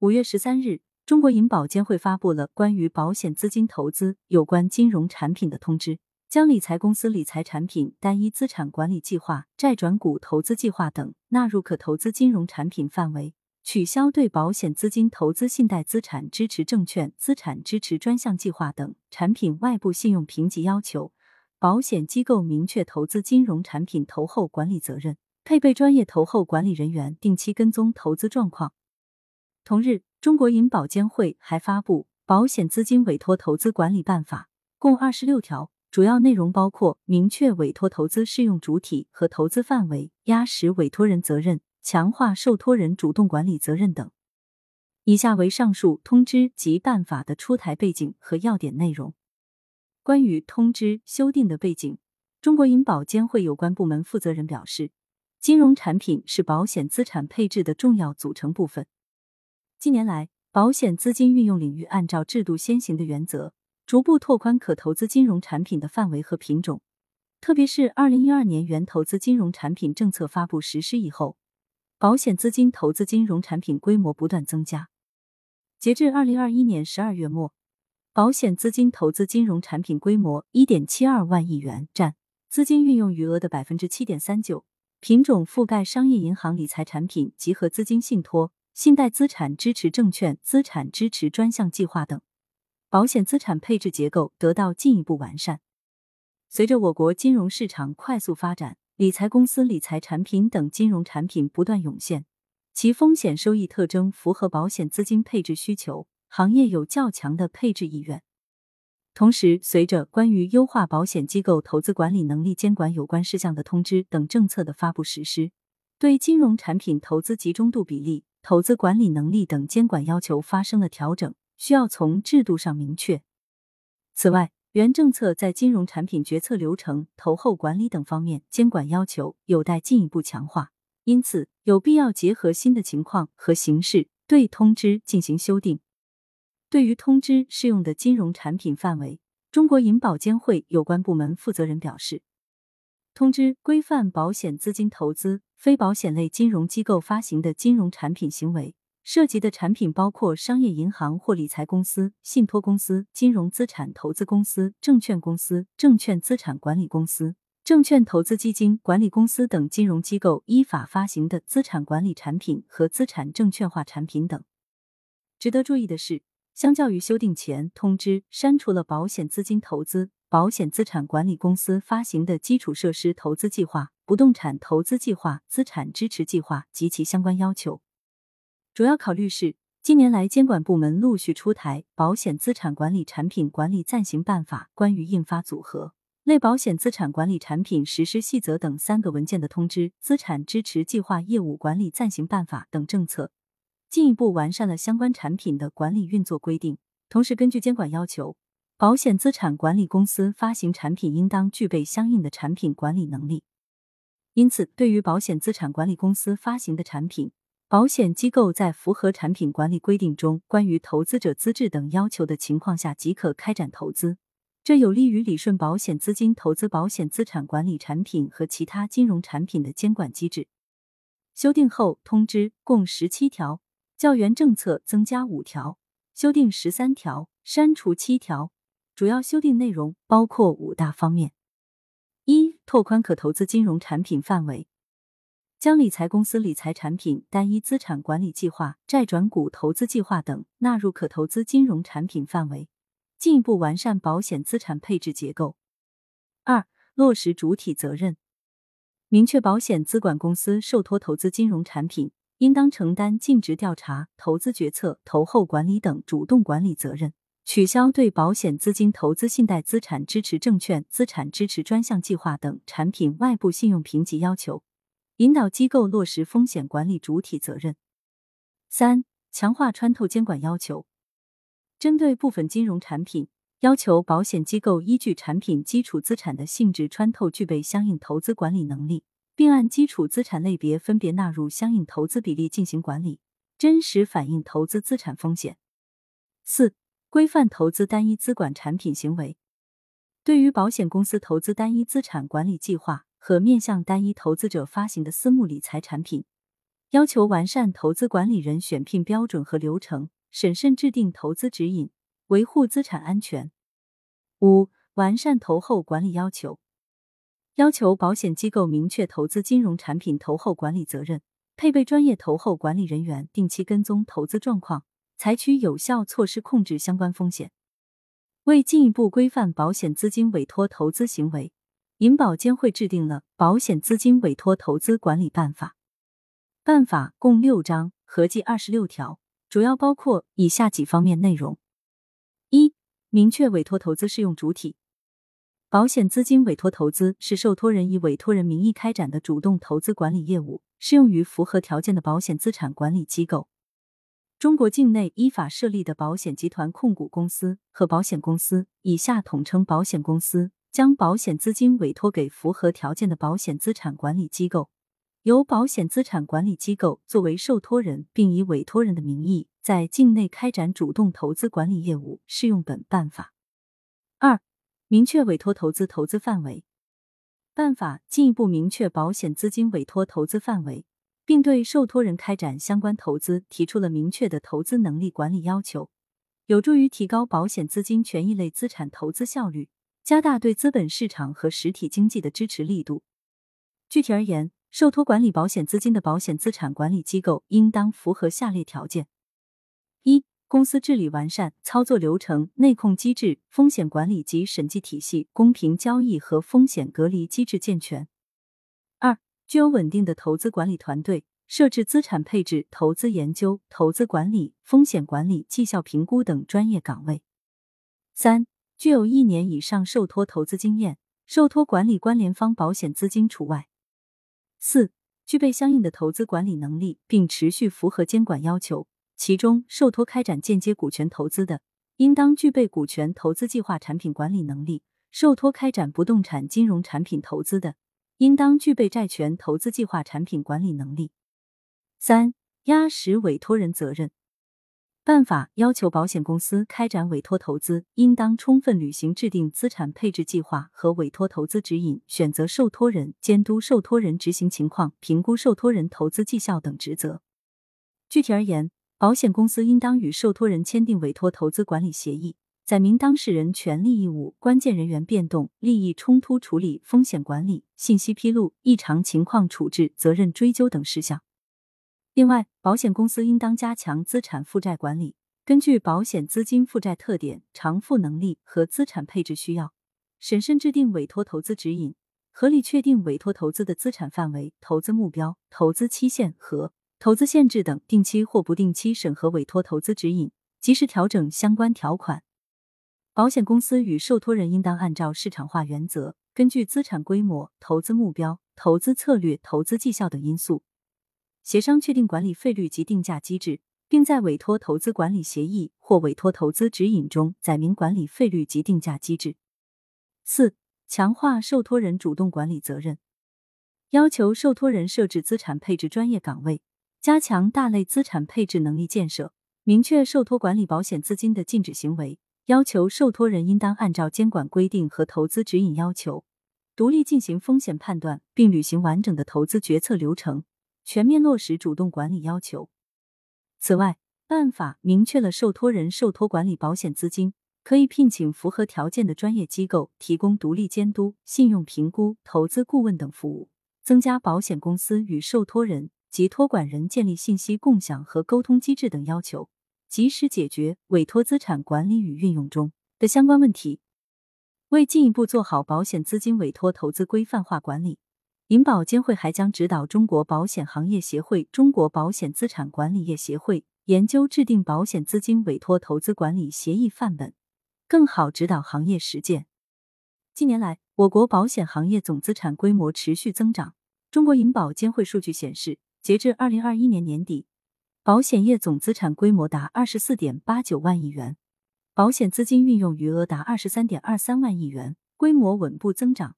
五月十三日，中国银保监会发布了关于保险资金投资有关金融产品的通知，将理财公司理财产品、单一资产管理计划、债转股投资计划等纳入可投资金融产品范围，取消对保险资金投资信贷资产支持证券、资产支持专项计划等产品外部信用评级要求，保险机构明确投资金融产品投后管理责任，配备专业投后管理人员，定期跟踪投资状况。同日，中国银保监会还发布《保险资金委托投资管理办法》，共二十六条，主要内容包括明确委托投资适用主体和投资范围、压实委托人责任、强化受托人主动管理责任等。以下为上述通知及办法的出台背景和要点内容。关于通知修订的背景，中国银保监会有关部门负责人表示，金融产品是保险资产配置的重要组成部分。近年来，保险资金运用领域按照制度先行的原则，逐步拓宽可投资金融产品的范围和品种。特别是二零一二年原投资金融产品政策发布实施以后，保险资金投资金融产品规模不断增加。截至二零二一年十二月末，保险资金投资金融产品规模一点七二万亿元，占资金运用余额的百分之七点三九，品种覆盖商业银行理财产品、集合资金信托。信贷资产支持证券、资产支持专项计划等，保险资产配置结构得到进一步完善。随着我国金融市场快速发展，理财公司理财产品等金融产品不断涌现，其风险收益特征符合保险资金配置需求，行业有较强的配置意愿。同时，随着关于优化保险机构投资管理能力监管有关事项的通知等政策的发布实施，对金融产品投资集中度比例。投资管理能力等监管要求发生了调整，需要从制度上明确。此外，原政策在金融产品决策流程、投后管理等方面监管要求有待进一步强化，因此有必要结合新的情况和形势，对通知进行修订。对于通知适用的金融产品范围，中国银保监会有关部门负责人表示。通知规范保险资金投资非保险类金融机构发行的金融产品行为，涉及的产品包括商业银行或理财公司、信托公司、金融资产投资公司、证券公司、证券资产管理公司、证券投资基金管理公司等金融机构依法发行的资产管理产品和资产证券化产品等。值得注意的是，相较于修订前通知删除了保险资金投资。保险资产管理公司发行的基础设施投资计划、不动产投资计划、资产支持计划及其相关要求。主要考虑是，近年来监管部门陆续出台《保险资产管理产品管理暂行办法》、关于印发组合类保险资产管理产品实施细则等三个文件的通知、《资产支持计划业务管理暂行办法》等政策，进一步完善了相关产品的管理运作规定。同时，根据监管要求。保险资产管理公司发行产品应当具备相应的产品管理能力，因此，对于保险资产管理公司发行的产品，保险机构在符合产品管理规定中关于投资者资质等要求的情况下即可开展投资，这有利于理顺保险资金投资保险资产管理产品和其他金融产品的监管机制。修订后通知共十七条，较原政策增加五条，修订十三条，删除七条。主要修订内容包括五大方面：拓宽可投资金融产品范围，将理财公司理财产品、单一资产管理计划、债转股投资计划等纳入可投资金融产品范围，进一步完善保险资产配置结构；二、落实主体责任，明确保险资管公司受托投资金融产品应当承担尽职调查、投资决策、投后管理等主动管理责任。取消对保险资金投资信贷资产支持证券、资产支持专项计划等产品外部信用评级要求，引导机构落实风险管理主体责任。三、强化穿透监管要求，针对部分金融产品，要求保险机构依据产品基础资产的性质穿透具备相应投资管理能力，并按基础资产类别分别纳入相应投资比例进行管理，真实反映投资资产风险。四。规范投资单一资管产品行为，对于保险公司投资单一资产管理计划和面向单一投资者发行的私募理财产品，要求完善投资管理人选聘标准和流程，审慎制定投资指引，维护资产安全。五、完善投后管理要求，要求保险机构明确投资金融产品投后管理责任，配备专业投后管理人员，定期跟踪投资状况，采取有效措施控制相关风险。为进一步规范保险资金委托投资行为，银保监会制定了《保险资金委托投资管理办法》。办法共六章，合计二十六条，主要包括以下几方面内容：一、明确委托投资适用主体。保险资金委托投资是受托人以委托人名义开展的主动投资管理业务，适用于符合条件的保险资产管理机构。中国境内依法设立的保险集团控股公司和保险公司（以下统称保险公司），将保险资金委托给符合条件的保险资产管理机构。由保险资产管理机构作为受托人，并以委托人的名义在境内开展主动投资管理业务，适用本办法。二、明确委托投资投资范围。办法进一步明确保险资金委托投资范围，并对受托人开展相关投资提出了明确的投资能力管理要求，有助于提高保险资金权益类资产投资效率，加大对资本市场和实体经济的支持力度。具体而言，受托管理保险资金的保险资产管理机构应当符合下列条件：一、公司治理完善，操作流程、内控机制、风险管理及审计体系、公平交易和风险隔离机制健全；具有稳定的投资管理团队，设置资产配置、投资研究、投资管理、风险管理、绩效评估等专业岗位；三、具有一年以上受托投资经验，受托管理关联方保险资金除外。四、具备相应的投资管理能力，并持续符合监管要求。其中，受托开展间接股权投资的，应当具备股权投资计划产品管理能力；受托开展不动产金融产品投资的，应当具备债权投资计划产品管理能力。三、压实委托人责任。办法要求保险公司开展委托投资，应当充分履行制定资产配置计划和委托投资指引、选择受托人、监督受托人执行情况、评估受托人投资绩效等职责。具体而言，保险公司应当与受托人签订委托投资管理协议，载明当事人权利义务、关键人员变动、利益冲突处理、风险管理、信息披露、异常情况处置、责任追究等事项。另外，保险公司应当加强资产负债管理，根据保险资金负债特点、偿付能力和资产配置需要，审慎制定委托投资指引，合理确定委托投资的资产范围、投资目标、投资期限和投资限制等，定期或不定期审核委托投资指引，及时调整相关条款。保险公司与受托人应当按照市场化原则，根据资产规模、投资目标、投资策略、投资绩效等因素。协商确定管理费率及定价机制，并在委托投资管理协议或委托投资指引中载明管理费率及定价机制。四、强化受托人主动管理责任，要求受托人设置资产配置专业岗位，加强大类资产配置能力建设，明确受托管理保险资金的禁止行为，要求受托人应当按照监管规定和投资指引要求，独立进行风险判断，并履行完整的投资决策流程。全面落实主动管理要求。此外，办法明确了受托人受托管理保险资金可以聘请符合条件的专业机构提供独立监督、信用评估、投资顾问等服务，增加保险公司与受托人及托管人建立信息共享和沟通机制等要求，及时解决委托资产管理与运用中的相关问题。为进一步做好保险资金委托投资规范化管理。银保监会还将指导中国保险行业协会、中国保险资产管理业协会研究制定保险资金委托投资管理协议范本，更好指导行业实践。近年来，我国保险行业总资产规模持续增长。中国银保监会数据显示，截至二零二一年年底，保险业总资产规模达二十四点八九万亿元，保险资金运用余额达二十三点二三万亿元，规模稳步增长。